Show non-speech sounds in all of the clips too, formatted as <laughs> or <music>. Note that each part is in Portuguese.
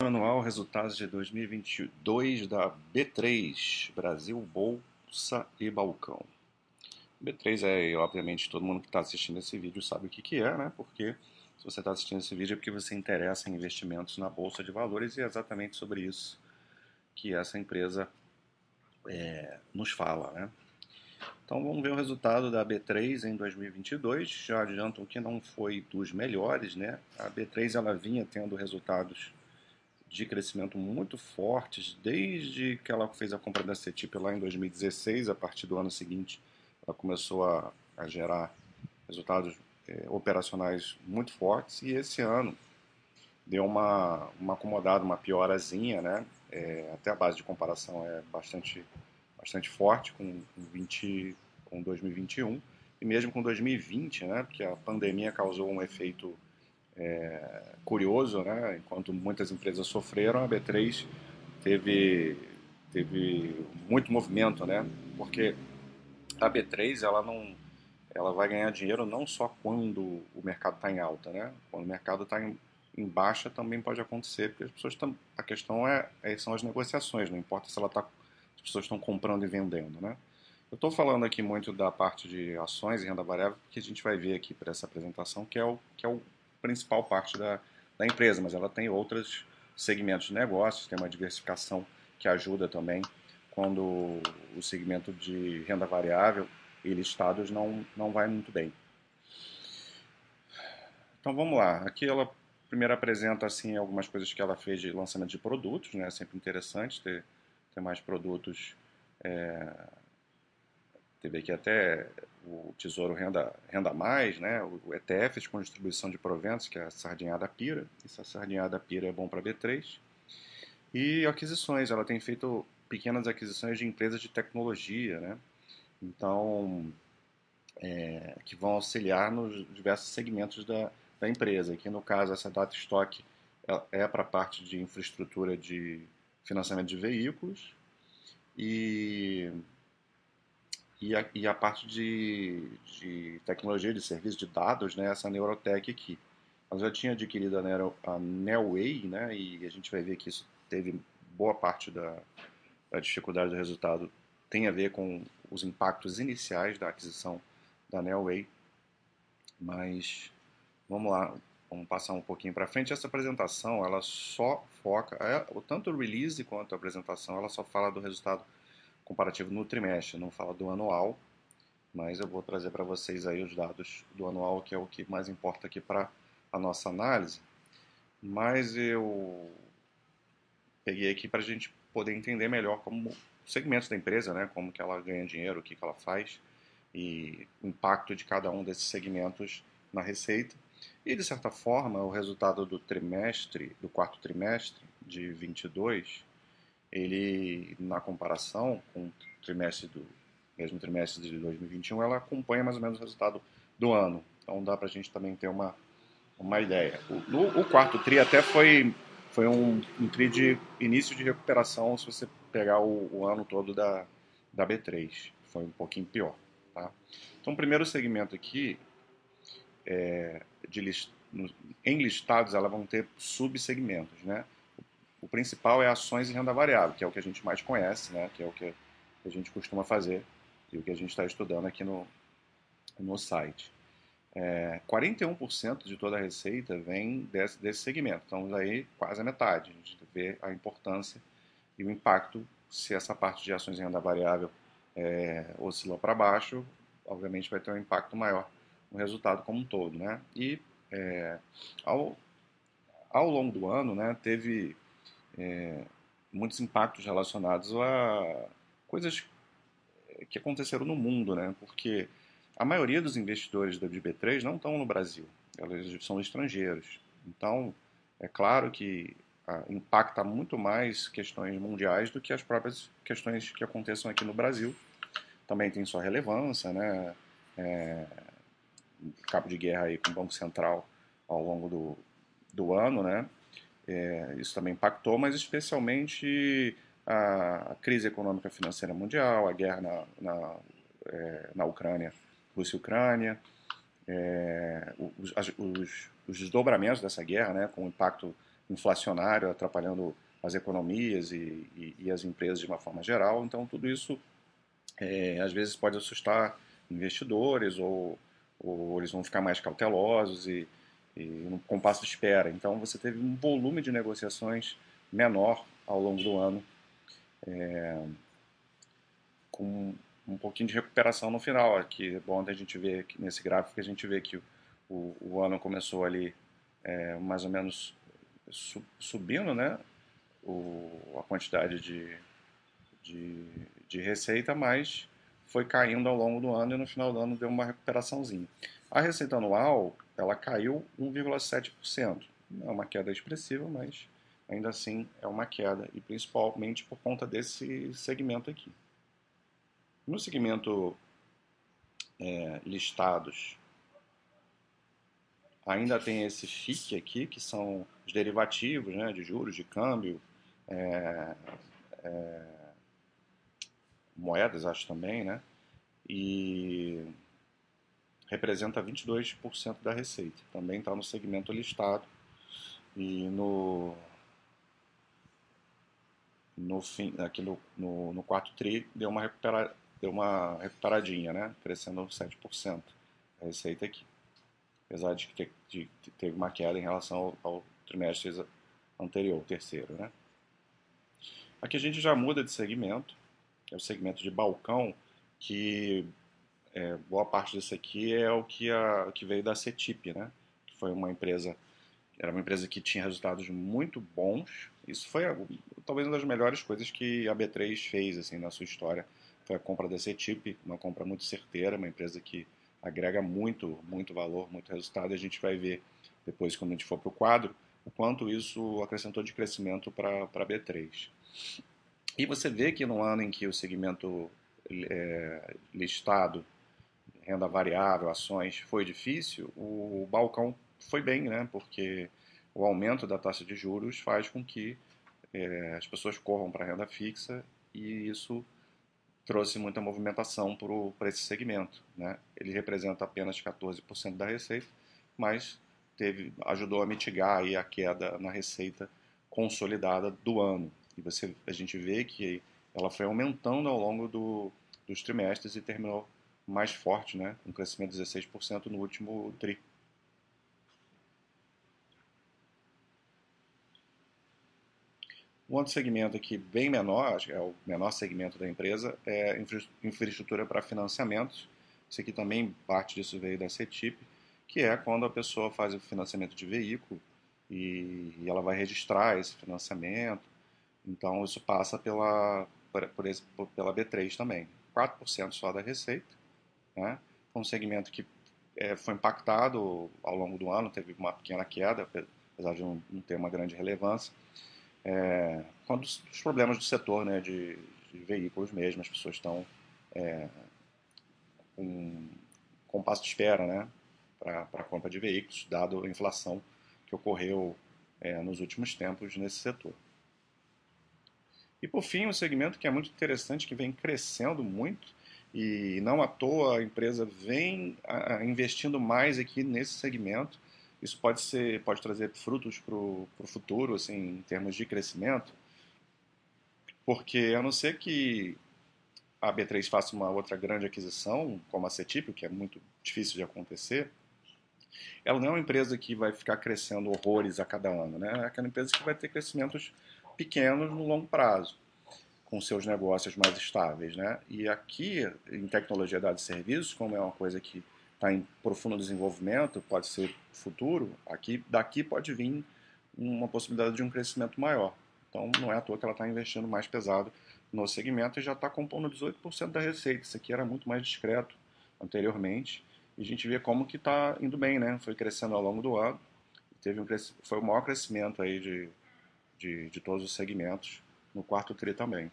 anual resultados de 2022 da B3, Brasil Bolsa e Balcão. B3 é, obviamente, todo mundo que está assistindo esse vídeo sabe o que, que é, né? Porque se você está assistindo esse vídeo é porque você interessa em investimentos na Bolsa de Valores e é exatamente sobre isso que essa empresa é, nos fala, né? Então vamos ver o resultado da B3 em 2022. Já adiantam que não foi dos melhores, né? A B3 ela vinha tendo resultados de crescimento muito fortes desde que ela fez a compra da CETIP lá em 2016. A partir do ano seguinte, ela começou a, a gerar resultados é, operacionais muito fortes e esse ano deu uma, uma acomodada, uma piorazinha, né? É, até a base de comparação é bastante, bastante forte com, com, 20, com 2021 e mesmo com 2020, né? Porque a pandemia causou um efeito é, curioso, né? Enquanto muitas empresas sofreram, a B3 teve teve muito movimento, né? Porque a B3 ela não ela vai ganhar dinheiro não só quando o mercado está em alta, né? Quando o mercado está em, em, baixa também pode acontecer, porque as pessoas estão, a questão é, é, são as negociações, não importa se ela tá, as pessoas estão comprando e vendendo, né? Eu estou falando aqui muito da parte de ações e renda variável, porque a gente vai ver aqui para essa apresentação que é o que é o principal parte da, da empresa, mas ela tem outros segmentos de negócios, tem uma diversificação que ajuda também quando o segmento de renda variável e listados não, não vai muito bem. Então vamos lá. Aqui ela primeiro apresenta assim algumas coisas que ela fez de lançamento de produtos, né? É sempre interessante ter, ter mais produtos. É... Teve aqui até o Tesouro Renda, Renda Mais, né? o ETF com distribuição de proventos, que é a sardinhada pira. Essa sardinhada pira é bom para B3. E aquisições, ela tem feito pequenas aquisições de empresas de tecnologia, né? Então, é, que vão auxiliar nos diversos segmentos da, da empresa. Aqui, no caso, essa data estoque é, é para a parte de infraestrutura de financiamento de veículos e, e, a, e a parte de, de tecnologia de serviço de dados, né, essa Neurotech aqui. Ela já tinha adquirido a, Nero, a Nelway, né, e a gente vai ver que isso teve boa parte da, da dificuldade do resultado tem a ver com os impactos iniciais da aquisição da Nelway. Mas vamos lá, vamos passar um pouquinho para frente. Essa apresentação ela só foca, é, tanto o release quanto a apresentação, ela só fala do resultado comparativo no trimestre, não fala do anual. Mas eu vou trazer para vocês aí os dados do anual, que é o que mais importa aqui para a nossa análise. Mas eu peguei aqui para a gente poder entender melhor como segmentos da empresa, né, como que ela ganha dinheiro, o que, que ela faz e o impacto de cada um desses segmentos na receita. E de certa forma, o resultado do trimestre, do quarto trimestre de 22, ele na comparação com o trimestre do mesmo trimestre de 2021, ela acompanha mais ou menos o resultado do ano. Então dá para a gente também ter uma, uma ideia. O, no, o quarto tri até foi foi um, um tri de início de recuperação se você pegar o, o, ano todo da, da B3. Foi um pouquinho pior. Tá? Então, o primeiro segmento aqui, é, de list, no, em listados, elas vão ter subsegmentos. Né? O, principal é ações e renda variável, que é o que a gente mais conhece, né? que é o que a gente costuma fazer e o que a gente está estudando aqui no, no site. É, 41% de toda a receita vem desse, desse segmento. Então, aí quase a metade. A gente vê a importância e o impacto se essa parte de ações em renda variável é, para baixo, obviamente vai ter um impacto maior no resultado como um todo. Né? E é, ao, ao longo do ano né, teve é, muitos impactos relacionados a coisas que aconteceram no mundo, né? porque a maioria dos investidores da B3 não estão no Brasil, eles são estrangeiros. Então, é claro que ah, impacta muito mais questões mundiais do que as próprias questões que aconteçam aqui no Brasil. Também tem sua relevância, né? É, cabo de guerra aí com o Banco Central ao longo do, do ano, né? É, isso também impactou, mas especialmente a, a, crise econômica financeira mundial, a guerra na, na, é, na Ucrânia Rússia e Ucrânia, é, os, os, os, desdobramentos dessa guerra, né, com o impacto inflacionário atrapalhando as economias e, e, e, as empresas de uma forma geral. Então, tudo isso é, às vezes pode assustar investidores ou, ou eles vão ficar mais cautelosos e, e no compasso de espera. Então, você teve um volume de negociações menor ao longo do ano, é, com um pouquinho de recuperação no final. Aqui é bom a gente ver nesse gráfico a gente vê que o, o, o ano começou ali é, mais ou menos subindo, né? O, a quantidade de, de, de receita, mas foi caindo ao longo do ano e no final do ano deu uma recuperaçãozinha. A receita anual ela caiu 1,7%. Não é uma queda expressiva, mas ainda assim é uma queda, e principalmente por conta desse segmento aqui. No segmento é, listados, ainda tem esse FIC aqui, que são os derivativos né, de juros, de câmbio, é, é, moedas, acho também, né? E representa 22% da receita. Também está no segmento listado. E no, no fim, aqui no, no, quarto TRI, deu uma, recupera, deu uma recuperadinha, né? Crescendo 7% a receita aqui. Apesar de que de, teve uma queda em relação ao, ao trimestre anterior, terceiro, né? Aqui a gente já muda de segmento, é o segmento de balcão, que é, boa parte desse aqui é o que, a, que veio da CETIP, né? Que foi uma empresa, era uma empresa que tinha resultados muito bons. Isso foi talvez uma das melhores coisas que a B3 fez assim na sua história. Foi a compra da CETIP, uma compra muito certeira, uma empresa que agrega muito, muito valor, muito resultado. E a gente vai ver depois, quando a gente for para o quadro, o quanto isso acrescentou de crescimento para a B3. E você vê que no ano em que o segmento é, listado, renda variável, ações, foi difícil, o balcão foi bem, né? Porque o aumento da taxa de juros faz com que é, as pessoas corram para a renda fixa e isso trouxe muita movimentação para esse segmento. Né? Ele representa apenas 14% da receita, mas teve, ajudou a mitigar aí a queda na receita consolidada do ano. E você, a gente vê que ela foi aumentando ao longo do, dos trimestres e terminou mais forte, né, um crescimento de 16% no último TRI. Um outro segmento aqui bem menor, acho que é o menor segmento da empresa, é infraestrutura para financiamentos. Isso aqui também, parte disso veio da CETIP, que é quando a pessoa faz o financiamento de veículo e, ela vai registrar esse financiamento, então, isso passa pela, por esse, pela B3 também. 4% só da receita. Né? Foi um segmento que é, foi impactado ao longo do ano, teve uma pequena queda, apesar de não, ter uma grande relevância. É, quando os, os, problemas do setor né, de, de, veículos mesmo, as pessoas estão é, com, com passo de espera né, para a compra de veículos, dado a inflação que ocorreu é, nos últimos tempos nesse setor. E por fim, um segmento que é muito interessante, que vem crescendo muito, e não à toa a empresa vem investindo mais aqui nesse segmento. Isso pode ser, pode trazer frutos para o futuro, assim, em termos de crescimento, porque a não ser que a B3 faça uma outra grande aquisição, como a CETIP, que é muito difícil de acontecer, ela não é uma empresa que vai ficar crescendo horrores a cada ano, né? É aquela empresa que vai ter crescimentos pequenos no longo prazo, com seus negócios mais estáveis. Né? E aqui, em tecnologia, dados e serviços, como é uma coisa que está em profundo desenvolvimento, pode ser futuro, aqui, daqui pode vir uma possibilidade de um crescimento maior. Então, não é à toa que ela está investindo mais pesado no segmento e já está compondo 18% da receita. Isso aqui era muito mais discreto anteriormente. E a gente vê como que está indo bem, né? Foi crescendo ao longo do ano. Teve um foi o maior crescimento aí de de, de todos os segmentos no quarto TRI também.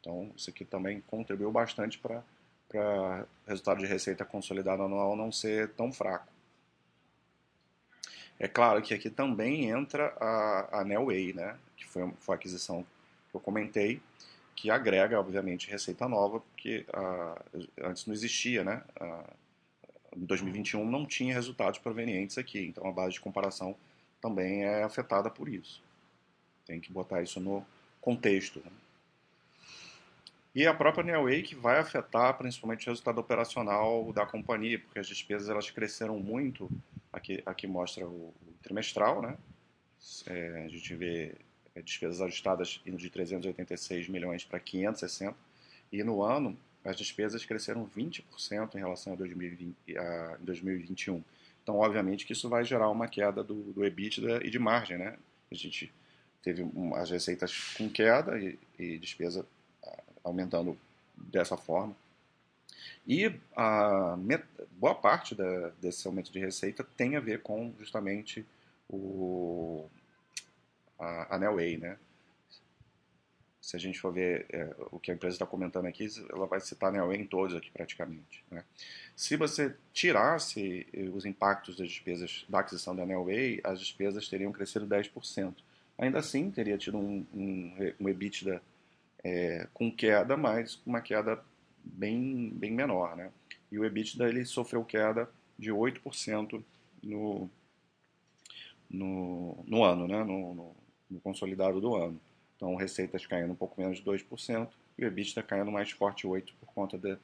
Então, isso aqui também contribuiu bastante para o resultado de receita consolidada anual não ser tão fraco. É claro que aqui também entra a, a Nelway, né, que foi, foi a aquisição que eu comentei, que agrega, obviamente, receita nova, porque a, antes não existia, né, a, em 2021 não tinha resultados provenientes aqui, então a base de comparação também é afetada por isso. Tem que botar isso no contexto. Né? E a própria Neoway que vai afetar principalmente o resultado operacional da companhia, porque as despesas elas cresceram muito. Aqui, aqui mostra o, o trimestral, né? É, a gente vê é, despesas ajustadas indo de 386 milhões para 560 e no ano as despesas cresceram 20% em relação a, 2020, a 2021. Então, obviamente que isso vai gerar uma queda do, do EBITDA e de margem, né? A gente teve as receitas com queda e, e despesa aumentando dessa forma. E a boa parte da, desse aumento de receita tem a ver com justamente o, a, a Nelway, né? Se a gente for ver é, o que a empresa está comentando aqui, ela vai citar a Nelway em todos aqui praticamente. Né? Se você tirasse os impactos das despesas da aquisição da Nelway, as despesas teriam crescido 10%. Ainda assim, teria tido um, um, um EBITDA é, com queda, mas uma queda bem, bem menor. Né? E o EBITDA ele sofreu queda de 8% no, no, no ano, né? no, no, no consolidado do ano. Então, receitas caindo um pouco menos de 2% e o EBITDA caindo mais forte 8% por conta de,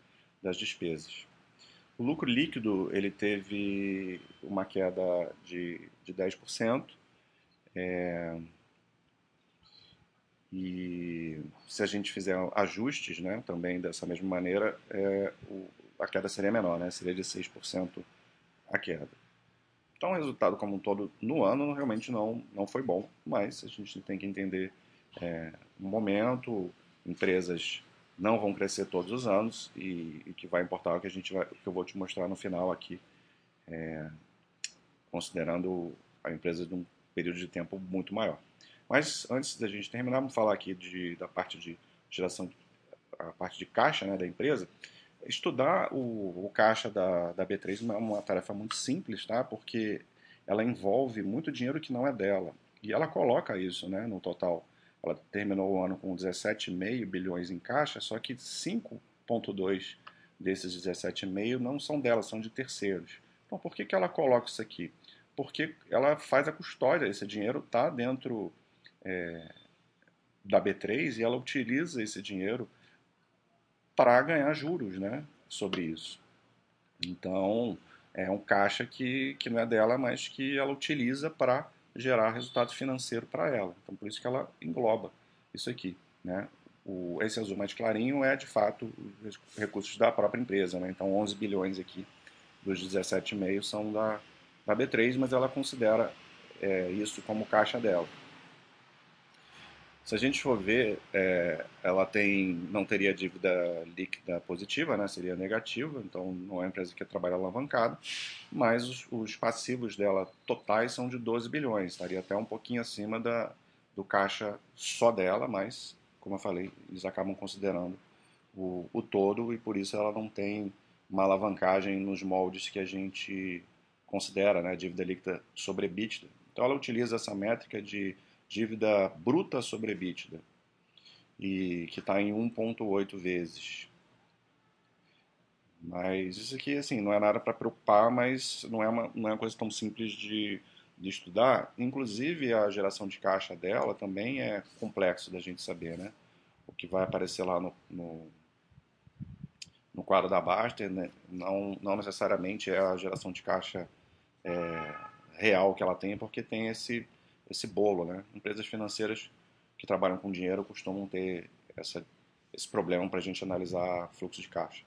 das despesas. O lucro líquido ele teve uma queda de, de 10%. É, e se a gente fizer ajustes né, também dessa mesma maneira, é, o, a queda seria menor, né, seria de 6% a queda. Então, o resultado como um todo no ano realmente não, não foi bom, mas a gente tem que entender é, no momento, empresas não vão crescer todos os anos e o que vai importar o que, a gente vai, que eu vou te mostrar no final aqui, é, considerando a empresa de um período de tempo muito maior. Mas antes da gente terminar, vamos falar aqui de, da parte de geração, a parte de caixa né, da empresa. Estudar o, o caixa da, da B3 é uma tarefa muito simples, tá? porque ela envolve muito dinheiro que não é dela. E ela coloca isso né, no total. Ela terminou o ano com 17,5 bilhões em caixa, só que 5,2 desses 17,5 não são dela, são de terceiros. Então, por que, que ela coloca isso aqui? Porque ela faz a custódia, esse dinheiro está dentro é, da B3 e ela utiliza esse dinheiro para ganhar juros né, sobre isso. Então, é um caixa que, que não é dela, mas que ela utiliza para gerar resultado financeiro para ela. Então, por isso que ela engloba isso aqui. Né? O, esse azul mais clarinho é, de fato, os recursos da própria empresa. Né? Então, 11 bilhões aqui dos 17,5 são da, da B3, mas ela considera é, isso como caixa dela. Se a gente for ver, é, ela tem, não teria dívida líquida positiva, né, seria negativa, então não é uma empresa que trabalha alavancada, mas os, os, passivos dela totais são de 12 bilhões, estaria até um pouquinho acima da, do caixa só dela, mas, como eu falei, eles acabam considerando o, o todo e por isso ela não tem uma alavancagem nos moldes que a gente considera, né, dívida líquida sobre EBITDA. Então ela utiliza essa métrica de dívida bruta sobre EBITDA, e que está em 1,8 vezes. Mas isso aqui, assim, não é nada para preocupar, mas não é, uma, não é uma coisa tão simples de, de estudar. Inclusive, a geração de caixa dela também é complexo da gente saber, né? O que vai aparecer lá no, no, no quadro da Baster né? não, não necessariamente é a geração de caixa é, real que ela tem, porque tem esse esse bolo, né? Empresas financeiras que trabalham com dinheiro costumam ter essa, esse problema para a gente analisar fluxo de caixa.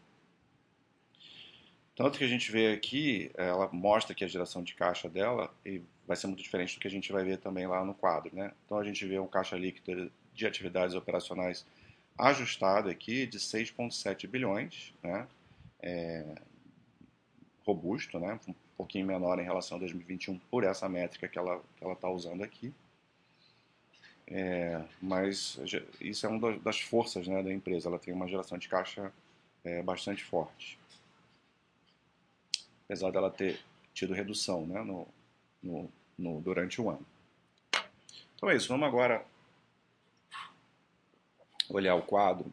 Tanto que a gente vê aqui, ela mostra que a geração de caixa dela vai ser muito diferente do que a gente vai ver também lá no quadro, né? Então a gente vê um caixa líquido de atividades operacionais ajustado aqui de 6,7 bilhões, né? É, robusto, né? Pouquinho menor em relação a 2021 por essa métrica que ela está que ela tá usando aqui. É, mas isso é uma das forças né, da empresa, ela tem uma geração de caixa é, bastante forte. Apesar dela ter tido redução né, no, no, no, durante o ano. Então é isso, vamos agora olhar o quadro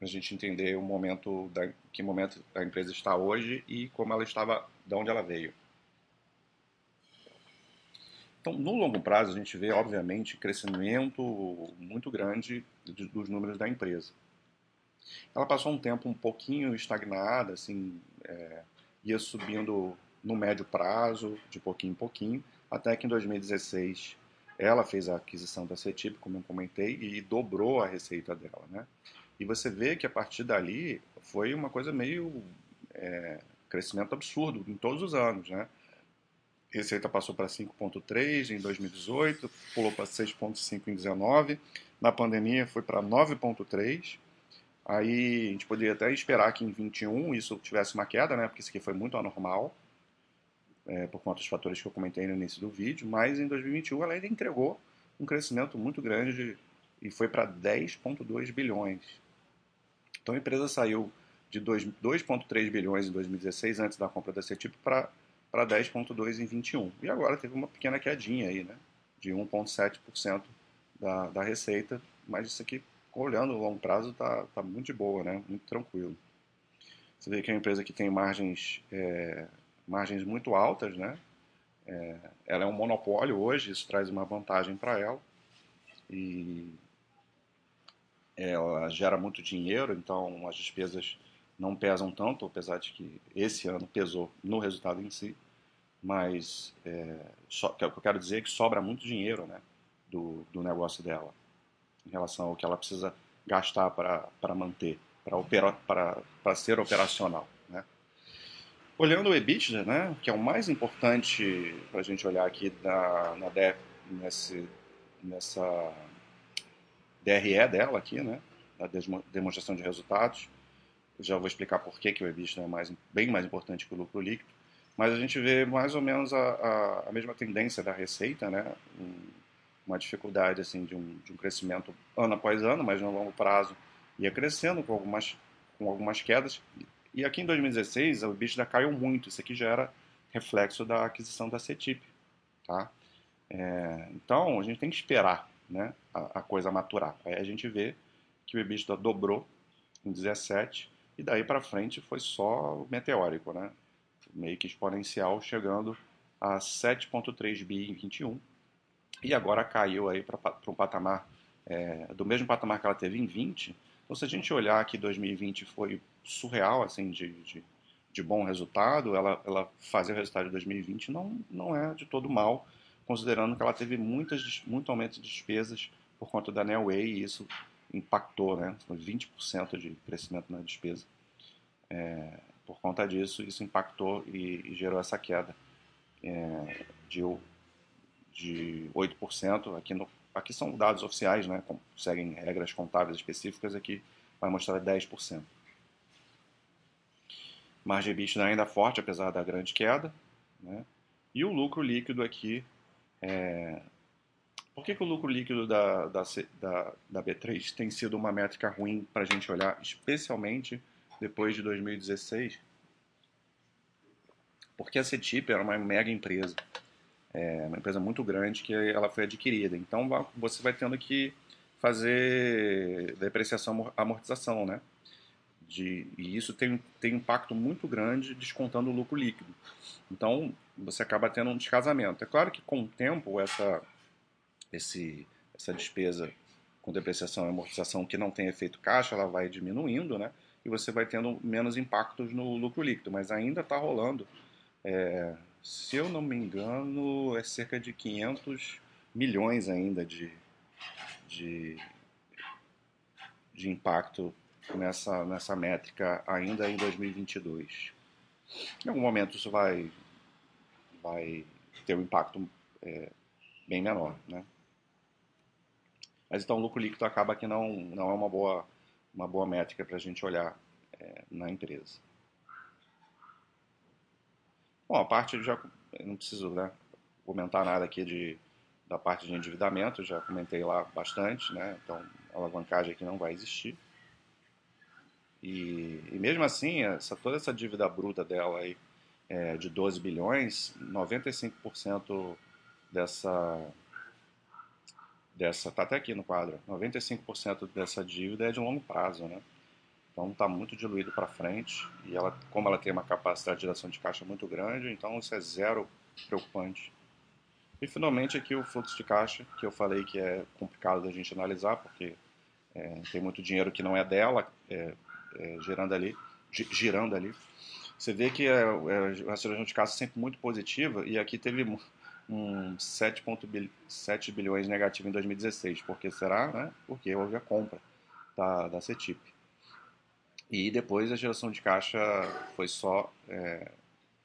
a gente entender o momento, da, que momento a empresa está hoje e como ela estava, de onde ela veio. Então, no longo prazo, a gente vê, obviamente, crescimento muito grande dos números da empresa. Ela passou um tempo um pouquinho estagnada, assim, é, ia subindo no médio prazo, de pouquinho em pouquinho, até que em 2016 ela fez a aquisição da CETIP, como eu comentei, e dobrou a receita dela, né? E você vê que a partir dali foi uma coisa meio é, crescimento absurdo em todos os anos, né? Receita passou para 5,3 em 2018, pulou para 6,5 em 2019, na pandemia foi para 9,3. Aí a gente poderia até esperar que em 21 isso tivesse uma queda, né? Porque isso aqui foi muito anormal é, por conta dos fatores que eu comentei no início do vídeo, mas em 2021 ela ainda entregou um crescimento muito grande de, e foi para 10,2 bilhões. Então a empresa saiu de 2,3 bilhões em 2016, antes da compra da CETIP, para 10,2 em 21. E agora teve uma pequena quedinha aí, né, de 1,7% da, da receita, mas isso aqui, olhando o longo prazo, está tá muito de boa, né, muito tranquilo. Você vê que é uma empresa que tem margens é, margens muito altas, né? É, ela é um monopólio hoje, isso traz uma vantagem para ela. E ela gera muito dinheiro, então as despesas não pesam tanto, apesar de que esse ano pesou no resultado em si. Mas é, so, o que eu quero dizer é que sobra muito dinheiro né, do, do negócio dela em relação ao que ela precisa gastar para manter, para ser operacional. Olhando o EBITDA, né, que é o mais importante para a gente olhar aqui na, na DEF, nesse, nessa DRE dela aqui, né, da demonstração de resultados. Eu já vou explicar por que, que o EBITDA é mais, bem mais importante que o lucro líquido. Mas a gente vê mais ou menos a, a, a mesma tendência da receita, né, um, uma dificuldade assim de um, de um crescimento ano após ano, mas no longo prazo ia crescendo com algumas, com algumas quedas e aqui em 2016 o EBITDA caiu muito. Isso aqui já era reflexo da aquisição da CETIP. Tá? É, então a gente tem que esperar né, a, a, coisa maturar. Aí a gente vê que o EBITDA dobrou em 17 e daí para frente foi só meteórico, né? meio que exponencial, chegando a 7,3 bi em 21 e agora caiu aí para um patamar é, do mesmo patamar que ela teve em 20. Então se a gente olhar que 2020 foi surreal, assim, de, de, de bom resultado. Ela, ela fazer o resultado de 2020 não, não é de todo mal, considerando que ela teve muitas, muito aumento de despesas por conta da Neoway e isso impactou, né? Foi 20% de crescimento na despesa. É, por conta disso, isso impactou e, e gerou essa queda é, de, de 8%. Aqui, no, aqui são dados oficiais, né? Seguem regras contábeis específicas, aqui vai mostrar 10%. Margem EBITDA ainda forte, apesar da grande queda. Né? E o lucro líquido aqui. É... Por que, que o lucro líquido da, da, da, da B3 tem sido uma métrica ruim para a gente olhar, especialmente depois de 2016? Porque a CETIP era uma mega empresa, é uma empresa muito grande que ela foi adquirida. Então você vai tendo que fazer depreciação, amortização, né? De, e isso tem, tem impacto muito grande descontando o lucro líquido. Então, você acaba tendo um descasamento. É claro que com o tempo, essa, esse, essa despesa com depreciação e amortização que não tem efeito caixa, ela vai diminuindo, né? E você vai tendo menos impactos no lucro líquido, mas ainda está rolando. É, se eu não me engano, é cerca de 500 milhões ainda de, de, de impacto nessa, nessa métrica ainda em 2022. Em algum momento isso vai, vai ter um impacto é, bem menor, né? Mas então o lucro líquido acaba que não, não é uma boa, uma boa métrica para a gente olhar é, na empresa. Bom, a parte já não preciso né, comentar nada aqui de, da parte de endividamento, já comentei lá bastante, né? Então a alavancagem aqui não vai existir. E, e mesmo assim, essa, toda essa dívida bruta dela aí, é, de 12 bilhões, 95% dessa, dessa, tá até aqui no quadro, 95% dessa dívida é de longo prazo, né? Então está muito diluído para frente e ela, como ela tem uma capacidade de geração de caixa muito grande, então isso é zero preocupante. E finalmente aqui o fluxo de caixa, que eu falei que é complicado da gente analisar, porque é, tem muito dinheiro que não é dela é, é, girando ali, girando ali. Você vê que é, é, a situação de caixa é sempre muito positiva e aqui teve um 7,7 bilhões negativo em 2016. Por que será? Né? Porque houve a compra da, da CETIP. E depois a geração de caixa foi só é,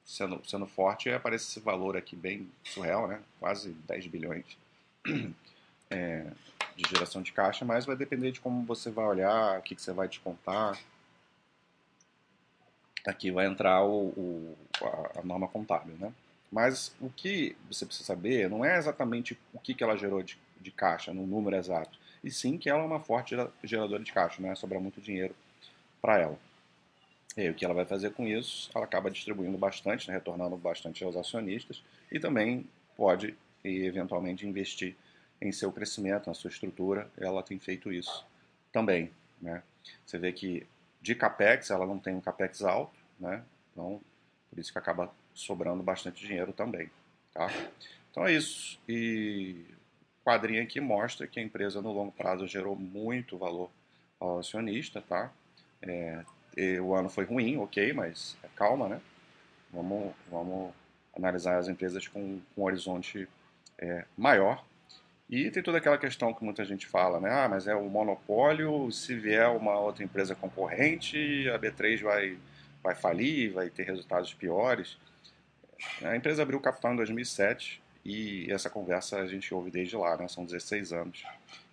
sendo, sendo forte e aparece esse valor aqui bem surreal, né? quase 10 bilhões é, de geração de caixa, mas vai depender de como você vai olhar, o que, que você vai descontar. Aqui vai entrar o, o a, a norma contábil, né? Mas o que você precisa saber não é exatamente o que, que ela gerou de, de caixa, no número exato, e sim que ela é uma forte geradora de caixa, né? sobra muito dinheiro para ela. E aí, o que ela vai fazer com isso? Ela acaba distribuindo bastante, né? retornando bastante aos acionistas, e também pode, eventualmente, investir em seu crescimento, na sua estrutura. Ela tem feito isso também. Né? Você vê que de capex, ela não tem um capex alto, né? então por isso que acaba sobrando bastante dinheiro também. Tá? Então é isso. E o quadrinho aqui mostra que a empresa no longo prazo gerou muito valor ao acionista. Tá? É, o ano foi ruim, ok, mas é calma, né? Vamos, vamos analisar as empresas com, com um horizonte é, maior. E tem toda aquela questão que muita gente fala, né? Ah, mas é o monopólio, se vier uma outra empresa concorrente, a B3 vai, vai falir, vai ter resultados piores. A empresa abriu capital em 2007 e essa conversa a gente ouve desde lá, né? São 16 anos.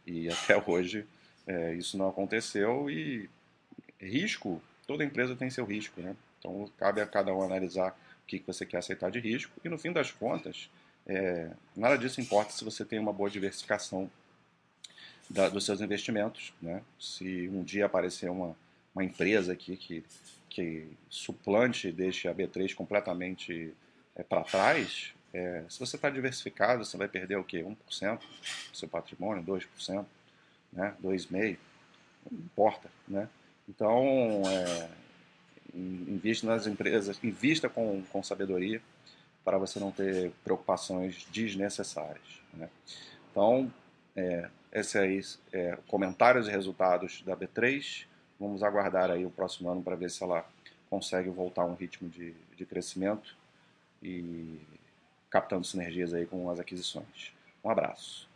E <laughs> até hoje é, isso não aconteceu e risco, toda empresa tem seu risco, né? Então cabe a cada um analisar o que você quer aceitar de risco e no fim das contas, é, nada disso importa se você tem uma boa diversificação da, dos seus investimentos, né? Se um dia aparecer uma, uma empresa aqui que, que suplante deixe a B3 completamente é, para trás, é, se você está diversificado, você vai perder o quê? 1% do seu patrimônio, 2%, né? 2,5%, não importa, né? Então, é, invista nas empresas, invista com, com sabedoria para você não ter preocupações desnecessárias. Né? Então, é, esse aí é comentários e resultados da B3. Vamos aguardar aí o próximo ano para ver se ela consegue voltar a um ritmo de, de crescimento e captando sinergias aí com as aquisições. Um abraço.